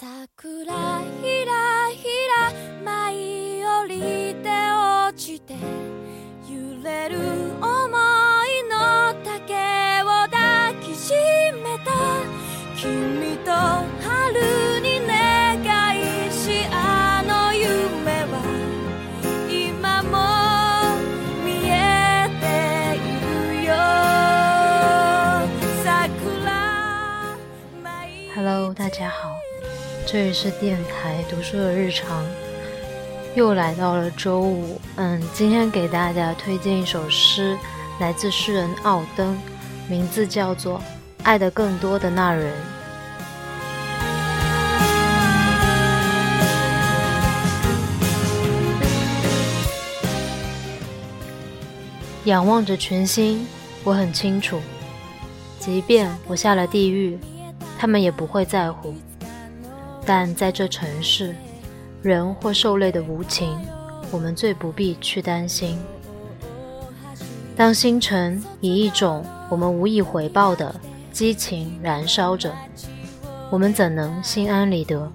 桜ひらひら舞い降りて落ちて揺れる想いの竹を抱きしめた。君と春に願いしあの夢は今も見えているよ。桜舞い Hello，大家好，这里是电台读书的日常，又来到了周五。嗯，今天给大家推荐一首诗，来自诗人奥登，名字叫做《爱的更多的那人》。仰望着群星，我很清楚，即便我下了地狱，他们也不会在乎。但在这城市，人或受累的无情，我们最不必去担心。当星辰以一种我们无以回报的激情燃烧着，我们怎能心安理得？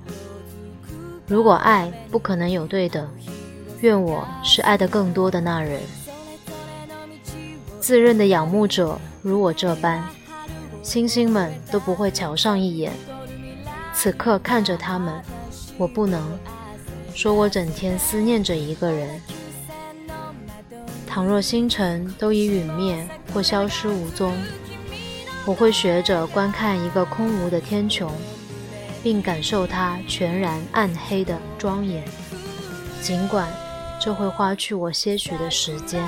如果爱不可能有对等，愿我是爱的更多的那人。自认的仰慕者如我这般，星星们都不会瞧上一眼。此刻看着他们，我不能说我整天思念着一个人。倘若星辰都已陨灭或消失无踪，我会学着观看一个空无的天穹，并感受它全然暗黑的庄严，尽管这会花去我些许的时间。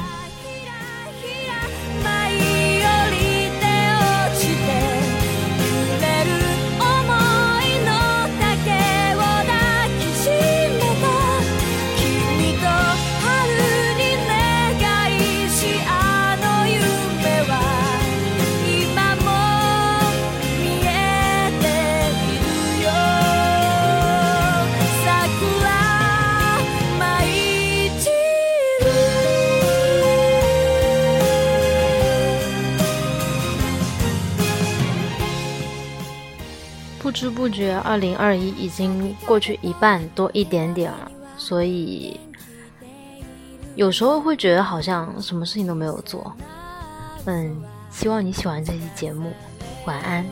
不知不觉，二零二一已经过去一半多一点点了，所以有时候会觉得好像什么事情都没有做。嗯，希望你喜欢这期节目，晚安。